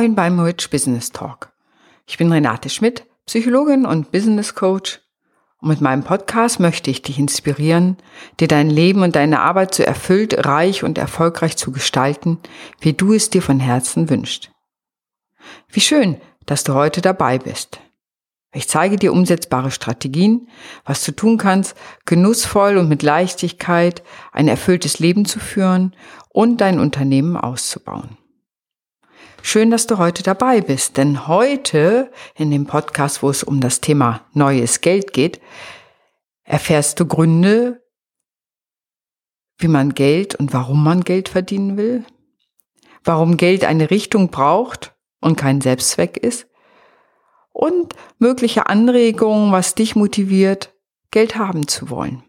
Moin beim Rich Business Talk. Ich bin Renate Schmidt, Psychologin und Business Coach. Und mit meinem Podcast möchte ich dich inspirieren, dir dein Leben und deine Arbeit so erfüllt, reich und erfolgreich zu gestalten, wie du es dir von Herzen wünschst. Wie schön, dass du heute dabei bist. Ich zeige dir umsetzbare Strategien, was du tun kannst, genussvoll und mit Leichtigkeit ein erfülltes Leben zu führen und dein Unternehmen auszubauen. Schön, dass du heute dabei bist, denn heute in dem Podcast, wo es um das Thema neues Geld geht, erfährst du Gründe, wie man Geld und warum man Geld verdienen will, warum Geld eine Richtung braucht und kein Selbstzweck ist und mögliche Anregungen, was dich motiviert, Geld haben zu wollen.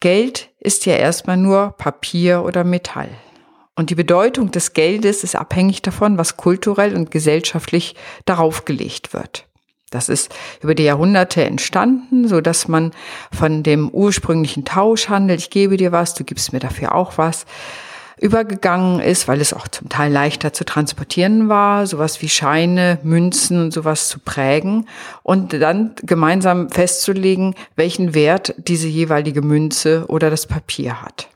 Geld ist ja erstmal nur Papier oder Metall. Und die Bedeutung des Geldes ist abhängig davon, was kulturell und gesellschaftlich darauf gelegt wird. Das ist über die Jahrhunderte entstanden, so dass man von dem ursprünglichen Tauschhandel, ich gebe dir was, du gibst mir dafür auch was, übergegangen ist, weil es auch zum Teil leichter zu transportieren war, sowas wie Scheine, Münzen und sowas zu prägen und dann gemeinsam festzulegen, welchen Wert diese jeweilige Münze oder das Papier hat.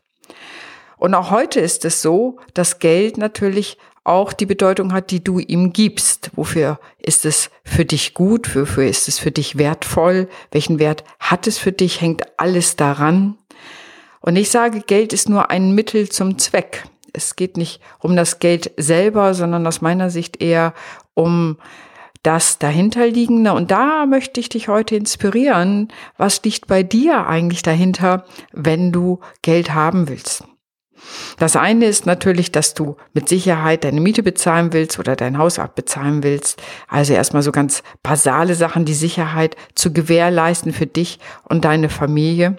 Und auch heute ist es so, dass Geld natürlich auch die Bedeutung hat, die du ihm gibst. Wofür ist es für dich gut? Wofür ist es für dich wertvoll? Welchen Wert hat es für dich? Hängt alles daran. Und ich sage, Geld ist nur ein Mittel zum Zweck. Es geht nicht um das Geld selber, sondern aus meiner Sicht eher um das dahinterliegende. Und da möchte ich dich heute inspirieren. Was liegt bei dir eigentlich dahinter, wenn du Geld haben willst? Das eine ist natürlich, dass du mit Sicherheit deine Miete bezahlen willst oder dein Haus abbezahlen willst. Also erstmal so ganz basale Sachen, die Sicherheit zu gewährleisten für dich und deine Familie.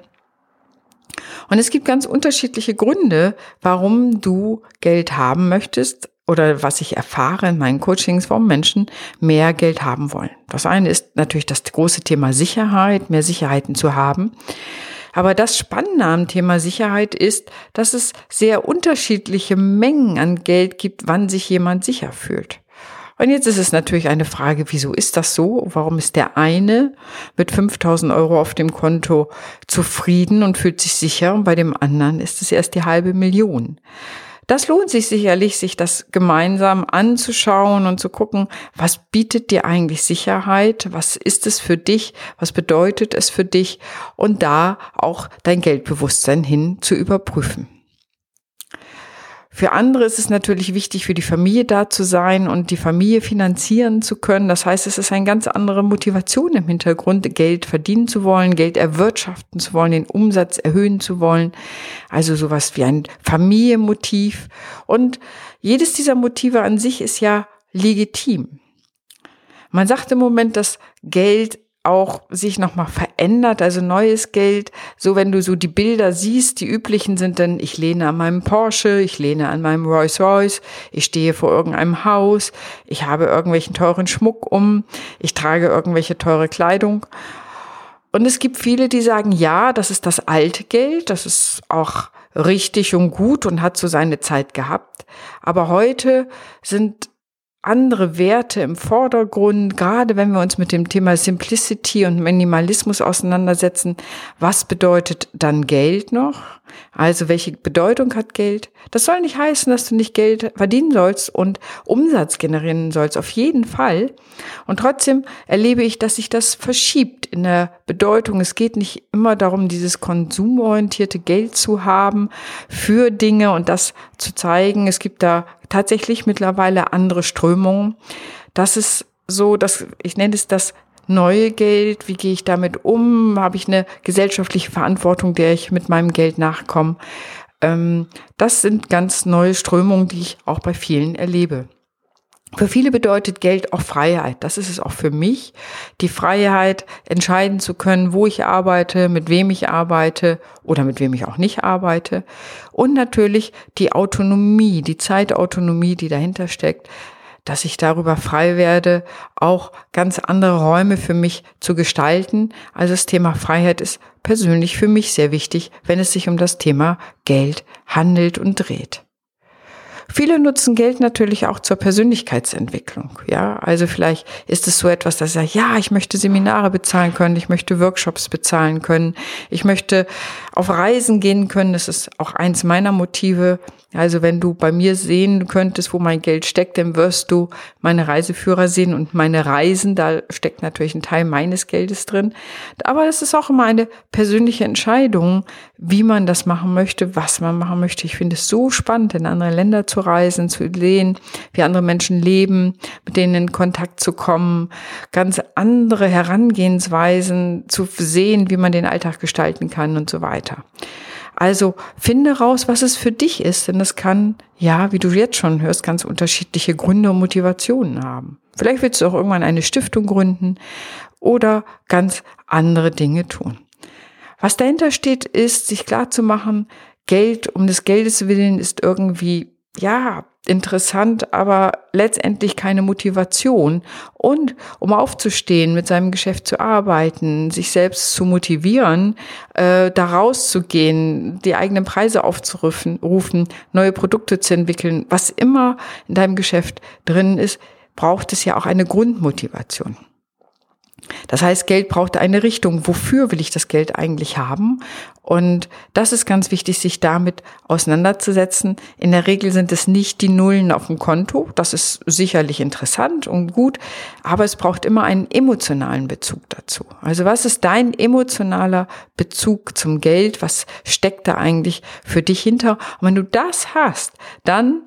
Und es gibt ganz unterschiedliche Gründe, warum du Geld haben möchtest oder was ich erfahre in meinen Coachings, warum Menschen mehr Geld haben wollen. Das eine ist natürlich das große Thema Sicherheit, mehr Sicherheiten zu haben. Aber das Spannende am Thema Sicherheit ist, dass es sehr unterschiedliche Mengen an Geld gibt, wann sich jemand sicher fühlt. Und jetzt ist es natürlich eine Frage, wieso ist das so? Warum ist der eine mit 5000 Euro auf dem Konto zufrieden und fühlt sich sicher und bei dem anderen ist es erst die halbe Million? Das lohnt sich sicherlich, sich das gemeinsam anzuschauen und zu gucken, was bietet dir eigentlich Sicherheit? Was ist es für dich? Was bedeutet es für dich? Und da auch dein Geldbewusstsein hin zu überprüfen. Für andere ist es natürlich wichtig, für die Familie da zu sein und die Familie finanzieren zu können. Das heißt, es ist eine ganz andere Motivation im Hintergrund, Geld verdienen zu wollen, Geld erwirtschaften zu wollen, den Umsatz erhöhen zu wollen. Also sowas wie ein Familienmotiv. Und jedes dieser Motive an sich ist ja legitim. Man sagt im Moment, dass Geld auch sich nochmal verändert, also neues Geld. So, wenn du so die Bilder siehst, die üblichen sind dann, ich lehne an meinem Porsche, ich lehne an meinem Rolls Royce, ich stehe vor irgendeinem Haus, ich habe irgendwelchen teuren Schmuck um, ich trage irgendwelche teure Kleidung. Und es gibt viele, die sagen, ja, das ist das alte Geld, das ist auch richtig und gut und hat so seine Zeit gehabt. Aber heute sind andere Werte im Vordergrund, gerade wenn wir uns mit dem Thema Simplicity und Minimalismus auseinandersetzen. Was bedeutet dann Geld noch? Also welche Bedeutung hat Geld? Das soll nicht heißen, dass du nicht Geld verdienen sollst und Umsatz generieren sollst, auf jeden Fall. Und trotzdem erlebe ich, dass sich das verschiebt in der Bedeutung. Es geht nicht immer darum, dieses konsumorientierte Geld zu haben für Dinge und das zu zeigen. Es gibt da tatsächlich mittlerweile andere Strömungen. Das ist so, dass ich nenne es das neue Geld, wie gehe ich damit um, habe ich eine gesellschaftliche Verantwortung, der ich mit meinem Geld nachkomme. Ähm, das sind ganz neue Strömungen, die ich auch bei vielen erlebe. Für viele bedeutet Geld auch Freiheit. Das ist es auch für mich. Die Freiheit, entscheiden zu können, wo ich arbeite, mit wem ich arbeite oder mit wem ich auch nicht arbeite. Und natürlich die Autonomie, die Zeitautonomie, die dahinter steckt dass ich darüber frei werde, auch ganz andere Räume für mich zu gestalten. Also das Thema Freiheit ist persönlich für mich sehr wichtig, wenn es sich um das Thema Geld handelt und dreht. Viele nutzen Geld natürlich auch zur Persönlichkeitsentwicklung. Ja, also vielleicht ist es so etwas, dass sage, ja, ich möchte Seminare bezahlen können, ich möchte Workshops bezahlen können, ich möchte auf Reisen gehen können. Das ist auch eins meiner Motive. Also wenn du bei mir sehen könntest, wo mein Geld steckt, dann wirst du meine Reiseführer sehen und meine Reisen. Da steckt natürlich ein Teil meines Geldes drin. Aber es ist auch immer eine persönliche Entscheidung, wie man das machen möchte, was man machen möchte. Ich finde es so spannend, in andere Länder zu reisen, zu sehen, wie andere Menschen leben, mit denen in Kontakt zu kommen, ganz andere Herangehensweisen zu sehen, wie man den Alltag gestalten kann und so weiter. Also finde raus, was es für dich ist, denn es kann, ja, wie du jetzt schon hörst, ganz unterschiedliche Gründe und Motivationen haben. Vielleicht willst du auch irgendwann eine Stiftung gründen oder ganz andere Dinge tun. Was dahinter steht, ist, sich klar zu machen, Geld um des Geldes willen ist irgendwie, ja, interessant, aber letztendlich keine Motivation. Und um aufzustehen, mit seinem Geschäft zu arbeiten, sich selbst zu motivieren, äh, da rauszugehen, die eigenen Preise aufzurufen, rufen, neue Produkte zu entwickeln, was immer in deinem Geschäft drin ist, braucht es ja auch eine Grundmotivation. Das heißt, Geld braucht eine Richtung. Wofür will ich das Geld eigentlich haben? Und das ist ganz wichtig, sich damit auseinanderzusetzen. In der Regel sind es nicht die Nullen auf dem Konto. Das ist sicherlich interessant und gut, aber es braucht immer einen emotionalen Bezug dazu. Also was ist dein emotionaler Bezug zum Geld? Was steckt da eigentlich für dich hinter? Und wenn du das hast, dann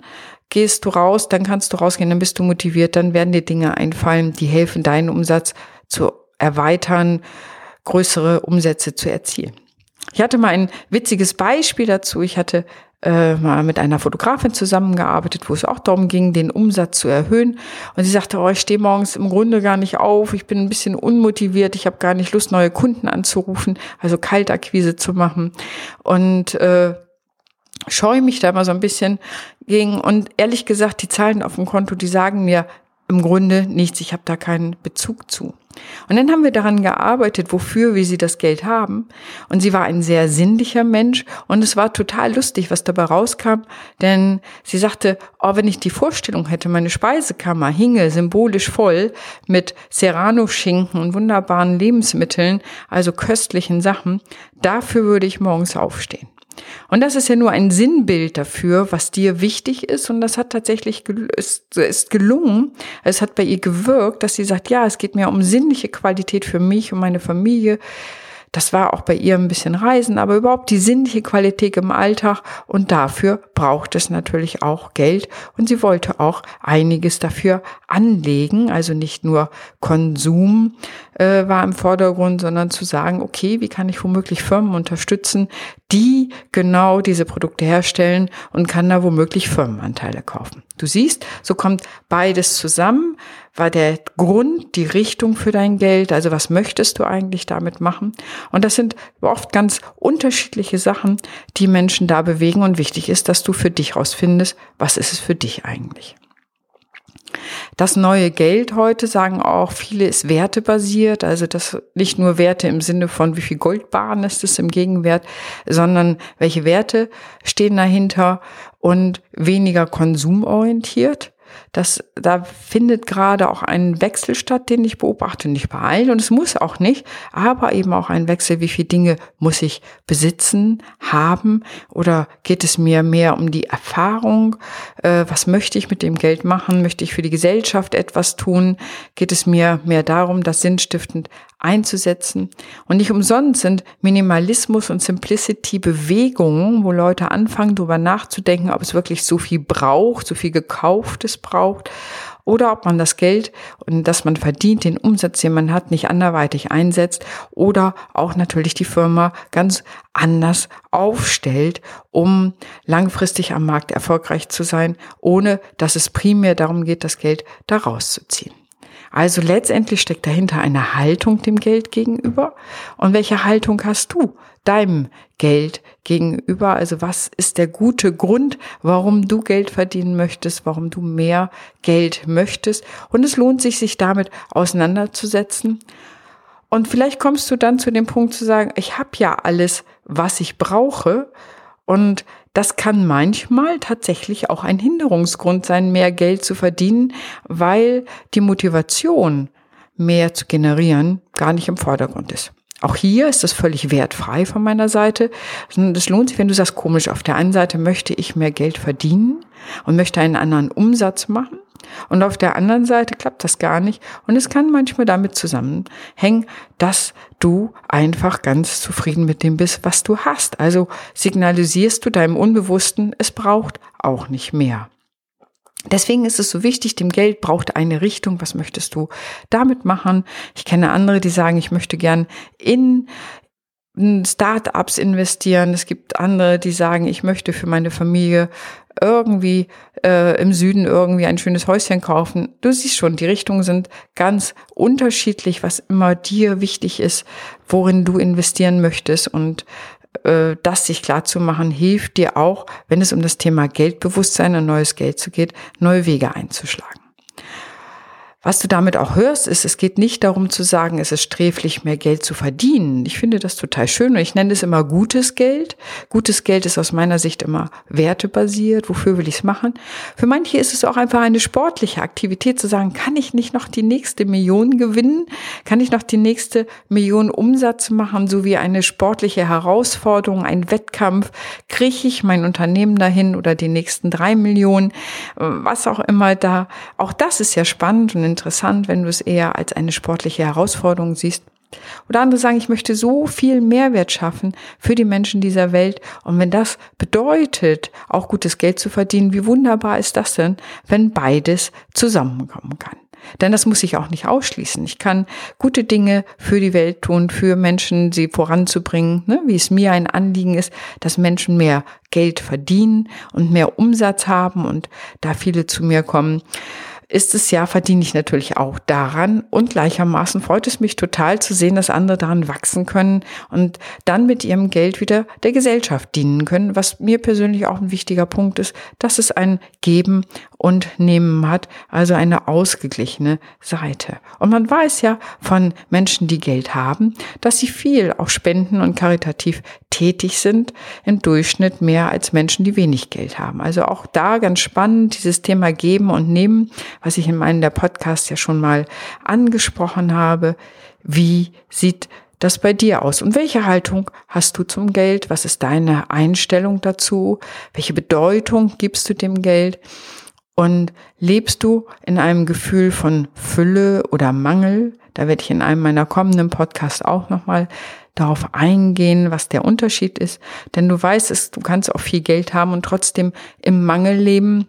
gehst du raus, dann kannst du rausgehen, dann bist du motiviert, dann werden dir Dinge einfallen, die helfen, deinen Umsatz zu erweitern, größere Umsätze zu erzielen. Ich hatte mal ein witziges Beispiel dazu. Ich hatte äh, mal mit einer Fotografin zusammengearbeitet, wo es auch darum ging, den Umsatz zu erhöhen. Und sie sagte, oh, ich stehe morgens im Grunde gar nicht auf, ich bin ein bisschen unmotiviert, ich habe gar nicht Lust, neue Kunden anzurufen, also Kaltakquise zu machen. Und äh, scheue mich da mal so ein bisschen gegen. Und ehrlich gesagt, die Zahlen auf dem Konto, die sagen mir im Grunde nichts. Ich habe da keinen Bezug zu. Und dann haben wir daran gearbeitet, wofür wir sie das Geld haben. Und sie war ein sehr sinnlicher Mensch und es war total lustig, was dabei rauskam, denn sie sagte, oh, wenn ich die Vorstellung hätte, meine Speisekammer hinge symbolisch voll mit Serrano-Schinken und wunderbaren Lebensmitteln, also köstlichen Sachen, dafür würde ich morgens aufstehen. Und das ist ja nur ein Sinnbild dafür, was dir wichtig ist. Und das hat tatsächlich ist, ist gelungen. Es hat bei ihr gewirkt, dass sie sagt, ja, es geht mir um sinnliche Qualität für mich und meine Familie. Das war auch bei ihr ein bisschen Reisen, aber überhaupt die sinnliche Qualität im Alltag. Und dafür braucht es natürlich auch Geld. Und sie wollte auch einiges dafür anlegen. Also nicht nur Konsum äh, war im Vordergrund, sondern zu sagen, okay, wie kann ich womöglich Firmen unterstützen, die genau diese Produkte herstellen und kann da womöglich Firmenanteile kaufen. Du siehst, so kommt beides zusammen war der Grund, die Richtung für dein Geld, also was möchtest du eigentlich damit machen? Und das sind oft ganz unterschiedliche Sachen, die Menschen da bewegen und wichtig ist, dass du für dich rausfindest, was ist es für dich eigentlich? Das neue Geld heute sagen auch viele ist wertebasiert, also das nicht nur Werte im Sinne von wie viel Goldbahn ist es im Gegenwert, sondern welche Werte stehen dahinter und weniger konsumorientiert. Das, da findet gerade auch ein Wechsel statt, den ich beobachte, nicht bei allen und es muss auch nicht, aber eben auch ein Wechsel, wie viele Dinge muss ich besitzen, haben? Oder geht es mir mehr um die Erfahrung, äh, was möchte ich mit dem Geld machen, möchte ich für die Gesellschaft etwas tun, geht es mir mehr darum, das sinnstiftend einzusetzen. Und nicht umsonst sind Minimalismus und Simplicity Bewegungen, wo Leute anfangen, darüber nachzudenken, ob es wirklich so viel braucht, so viel gekauftes braucht oder ob man das Geld, das man verdient, den Umsatz, den man hat, nicht anderweitig einsetzt oder auch natürlich die Firma ganz anders aufstellt, um langfristig am Markt erfolgreich zu sein, ohne dass es primär darum geht, das Geld da rauszuziehen. Also letztendlich steckt dahinter eine Haltung dem Geld gegenüber. Und welche Haltung hast du deinem Geld gegenüber? Also was ist der gute Grund, warum du Geld verdienen möchtest, warum du mehr Geld möchtest? Und es lohnt sich, sich damit auseinanderzusetzen. Und vielleicht kommst du dann zu dem Punkt zu sagen, ich habe ja alles, was ich brauche. Und das kann manchmal tatsächlich auch ein Hinderungsgrund sein, mehr Geld zu verdienen, weil die Motivation, mehr zu generieren, gar nicht im Vordergrund ist. Auch hier ist das völlig wertfrei von meiner Seite. Es lohnt sich, wenn du sagst, komisch, auf der einen Seite möchte ich mehr Geld verdienen und möchte einen anderen Umsatz machen. Und auf der anderen Seite klappt das gar nicht. Und es kann manchmal damit zusammenhängen, dass du einfach ganz zufrieden mit dem bist, was du hast. Also signalisierst du deinem Unbewussten, es braucht auch nicht mehr. Deswegen ist es so wichtig, dem Geld braucht eine Richtung. Was möchtest du damit machen? Ich kenne andere, die sagen, ich möchte gern in Startups investieren. Es gibt andere, die sagen, ich möchte für meine Familie irgendwie äh, im Süden irgendwie ein schönes Häuschen kaufen. Du siehst schon, die Richtungen sind ganz unterschiedlich, was immer dir wichtig ist, worin du investieren möchtest. Und äh, das sich klar zu machen, hilft dir auch, wenn es um das Thema Geldbewusstsein und neues Geld zu geht, neue Wege einzuschlagen. Was du damit auch hörst, ist, es geht nicht darum zu sagen, es ist sträflich, mehr Geld zu verdienen. Ich finde das total schön und ich nenne es immer gutes Geld. Gutes Geld ist aus meiner Sicht immer wertebasiert. Wofür will ich es machen? Für manche ist es auch einfach eine sportliche Aktivität zu sagen, kann ich nicht noch die nächste Million gewinnen? Kann ich noch die nächste Million Umsatz machen? So wie eine sportliche Herausforderung, ein Wettkampf. Kriege ich mein Unternehmen dahin oder die nächsten drei Millionen? Was auch immer da. Auch das ist ja spannend und interessant, wenn du es eher als eine sportliche Herausforderung siehst. Oder andere sagen, ich möchte so viel Mehrwert schaffen für die Menschen dieser Welt. Und wenn das bedeutet, auch gutes Geld zu verdienen, wie wunderbar ist das denn, wenn beides zusammenkommen kann? Denn das muss ich auch nicht ausschließen. Ich kann gute Dinge für die Welt tun, für Menschen, sie voranzubringen, ne? wie es mir ein Anliegen ist, dass Menschen mehr Geld verdienen und mehr Umsatz haben und da viele zu mir kommen ist es ja, verdiene ich natürlich auch daran. Und gleichermaßen freut es mich total zu sehen, dass andere daran wachsen können und dann mit ihrem Geld wieder der Gesellschaft dienen können, was mir persönlich auch ein wichtiger Punkt ist, dass es ein Geben und Nehmen hat, also eine ausgeglichene Seite. Und man weiß ja von Menschen, die Geld haben, dass sie viel auch spenden und karitativ tätig sind, im Durchschnitt mehr als Menschen, die wenig Geld haben. Also auch da ganz spannend, dieses Thema Geben und Nehmen, was ich in meinem der Podcast ja schon mal angesprochen habe. Wie sieht das bei dir aus? Und welche Haltung hast du zum Geld? Was ist deine Einstellung dazu? Welche Bedeutung gibst du dem Geld? Und lebst du in einem Gefühl von Fülle oder Mangel? Da werde ich in einem meiner kommenden Podcasts auch nochmal darauf eingehen, was der Unterschied ist. Denn du weißt du kannst auch viel Geld haben und trotzdem im Mangel leben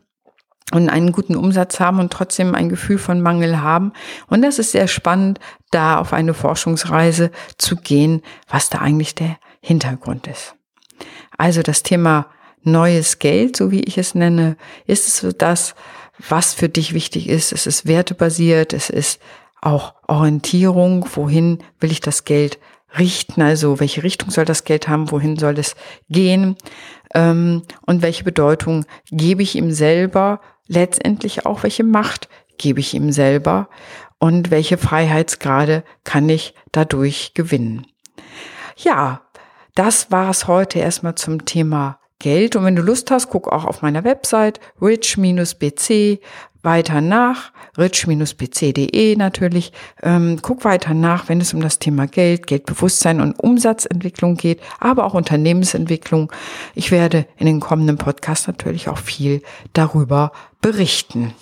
und einen guten Umsatz haben und trotzdem ein Gefühl von Mangel haben. Und das ist sehr spannend, da auf eine Forschungsreise zu gehen, was da eigentlich der Hintergrund ist. Also das Thema neues Geld, so wie ich es nenne, ist es so das, was für dich wichtig ist. Es ist wertebasiert, es ist auch Orientierung, wohin will ich das Geld richten, also welche Richtung soll das Geld haben, wohin soll es gehen? Ähm, und welche Bedeutung gebe ich ihm selber, letztendlich auch welche Macht gebe ich ihm selber? Und welche Freiheitsgrade kann ich dadurch gewinnen. Ja, das war es heute erstmal zum Thema Geld. Und wenn du Lust hast, guck auch auf meiner Website rich-bc weiter nach, rich-bc.de natürlich. Ähm, guck weiter nach, wenn es um das Thema Geld, Geldbewusstsein und Umsatzentwicklung geht, aber auch Unternehmensentwicklung. Ich werde in den kommenden Podcasts natürlich auch viel darüber berichten.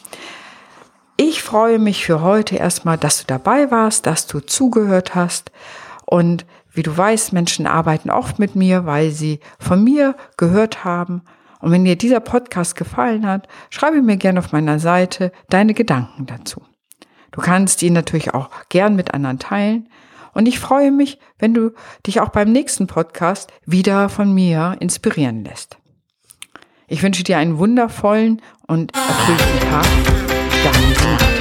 Ich freue mich für heute erstmal, dass du dabei warst, dass du zugehört hast und wie du weißt, Menschen arbeiten oft mit mir, weil sie von mir gehört haben und wenn dir dieser Podcast gefallen hat, schreibe mir gerne auf meiner Seite deine Gedanken dazu. Du kannst ihn natürlich auch gern mit anderen teilen. Und ich freue mich, wenn du dich auch beim nächsten Podcast wieder von mir inspirieren lässt. Ich wünsche dir einen wundervollen und erfüllten Tag. Deine